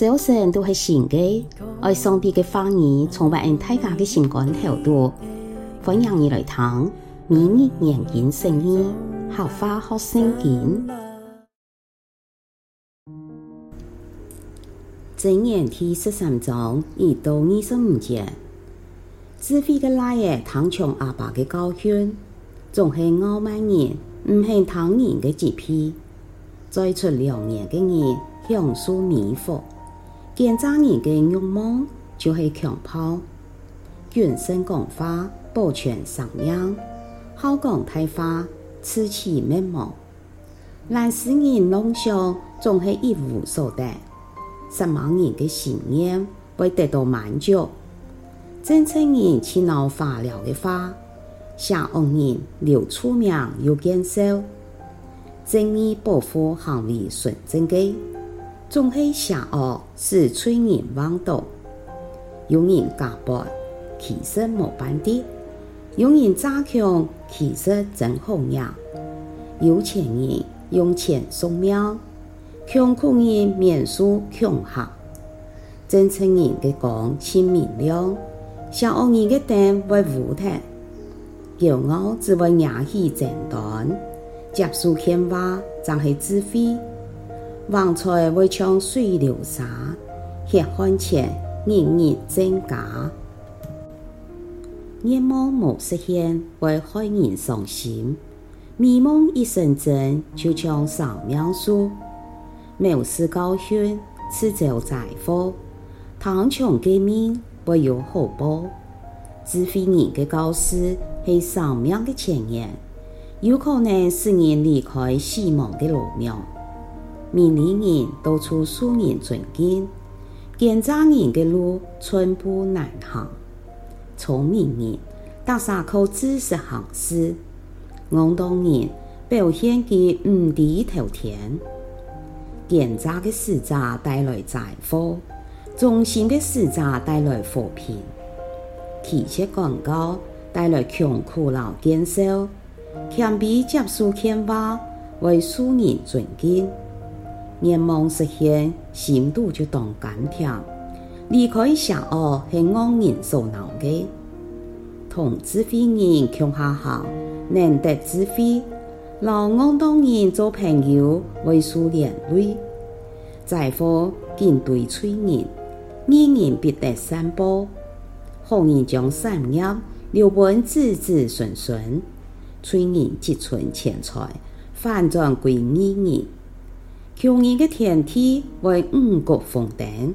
早晨都是新的，爱上帝的话语充满大家的心肝头度，欢迎你来听，每日研经圣经，学话学圣经。箴言第十三章一到二十五节，智慧的来爷听从阿爸的教训，总是傲慢人，唔系听人的责备。再出良言的人享受美福，奸诈人的欲望就是强暴。君慎讲话，保全生命；好讲大话，自取灭亡。但使人梦想总是一无所得，失望人的心愿会得到满足。真诚人轻闹化疗的话，邪恶人留出名又见笑。正义保护行为纯正的，总是邪恶使罪人弯倒。有人假扮，其实无办的；有人诈强，其实真好命。有钱人用钱送命，穷苦人免受穷吓。真诚人的光亲明亮，邪恶人的灯会乌黑。骄傲只会惹起争端。接受劝话，才是智慧。横财会像水流沙，血汗钱年年增加。愿望无实现，会害人伤心。美梦一成真，就像生命树。藐视教训，迟早灾祸。贪抢诫命，不有后报。智慧人的教示，是生命的前沿。有可能使人离开死亡的路庙，明理人到处受人尊敬，奸诈人的路寸步难行。聪明人大洒靠知识行事，戆当人表现其无地头田。奸诈的使者带来灾祸，忠心的使者带来和平。奇切广告带来穷苦老减少。谦卑接受劝话，为受人尊敬；愿望实现，心度就当甘甜。离开邪恶是恶人所难的，同智慧人共下行，难得智慧。老戆当人做朋友，为数连累。灾祸紧对催人，义人必得善报。好人将善业留本子子孙孙。催人积存钱财，反转归义人。穷人的天梯为五谷丰登，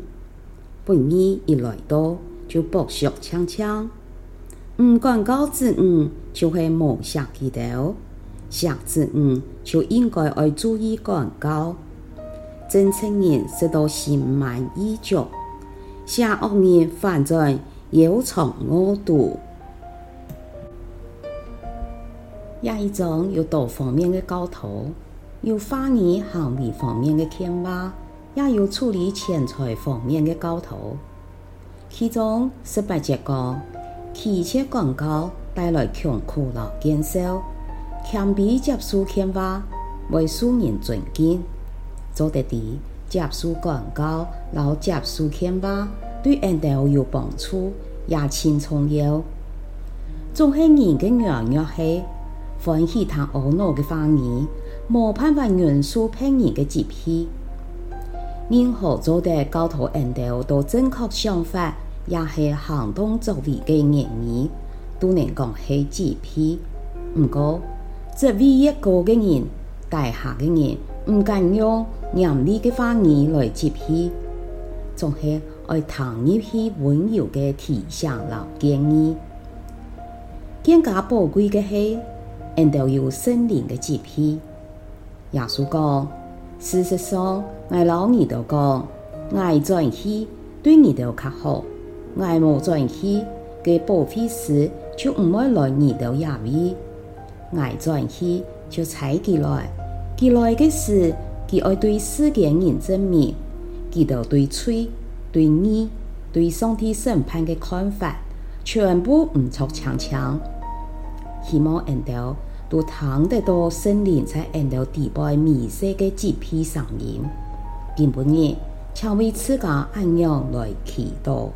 不义一来到就剥削抢抢。唔管教子女就会无下其头，下子女就应该爱注意管教。真诚人实到心满意足，邪恶人反转有藏恶毒。这一章有多方面的教导，有话语行为方面的劝话，也有处理钱财方面的教导。其中十八节讲，奇切广告带来穷苦老减少，谦卑接受劝话，为受人尊敬。做得的接受广告，老接受劝话，对人都有帮助，也轻重要。总系人嘅样样系。欢喜他懊恼的话语，无办法约束别人的责备。任何做得教导人道都正确想法，也是行动作为的言语，都能讲系责备。不过，职位越高的人，大下的人，唔敢用严厉的话语来责备，总系爱谈入去温柔的提醒和建议。更加宝贵的系。人都有心灵的支配。耶稣讲：“事实上，我老你都讲，我转去对你都较好。我无转去，给保惠师就唔会来你都也位。我转去就采起来，起来的事，佢爱对世间人证明，佢都对罪、对义、对上帝审判的看法，全部唔错强强。”希望人都都听得到圣灵在人道底部迷失的几批声音，并不然且为自家安养来祈祷。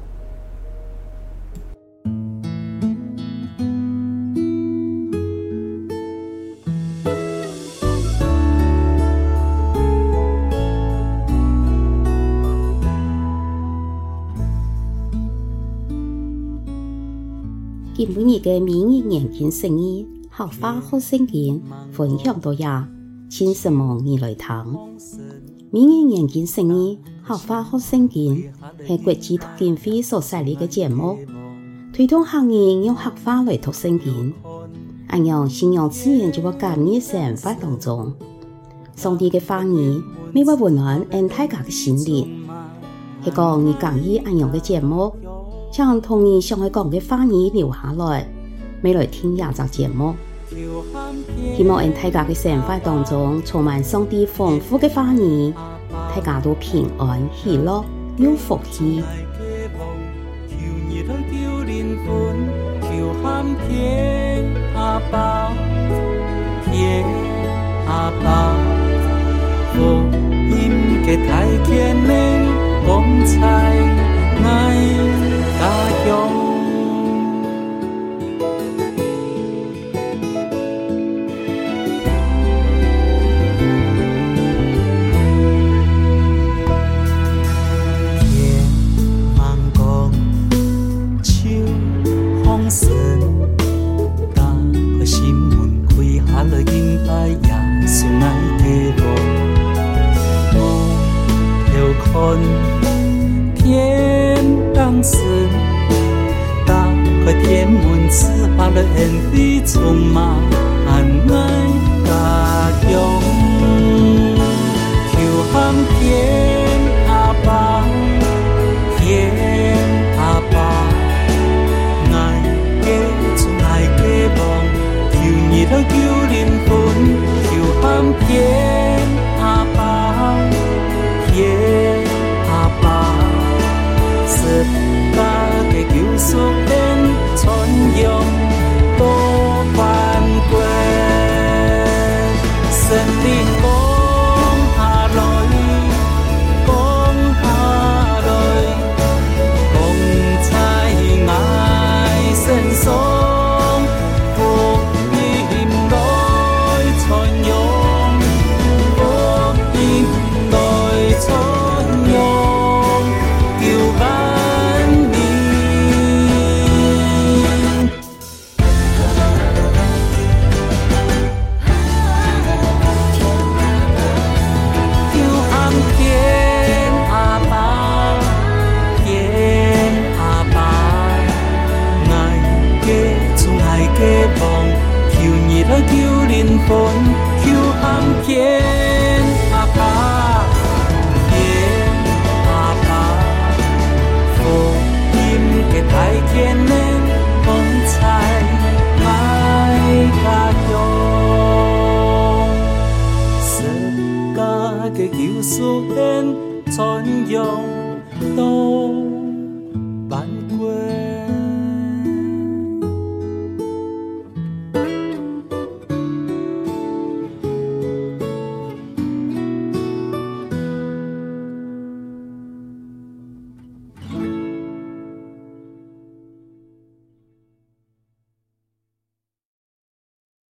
今晡日嘅明日研经释义，客话学圣经分享到呀，请什么你来听。明日研经释义，客话学圣经系国际读经会所设立嘅节目，推动客人用客话来读圣经，按样信仰自然就会感染生活当中。上帝嘅话语，每晚温暖俺大家嘅心灵。系讲你讲意按样嘅节目。将童年上海讲嘅话语留下来，未来听廿集节目。希望喺大家嘅生活当中充满上帝丰富嘅话语，大家都平安喜乐有福气。天当时，打开天门，赐下了恩典充满。 สู่เ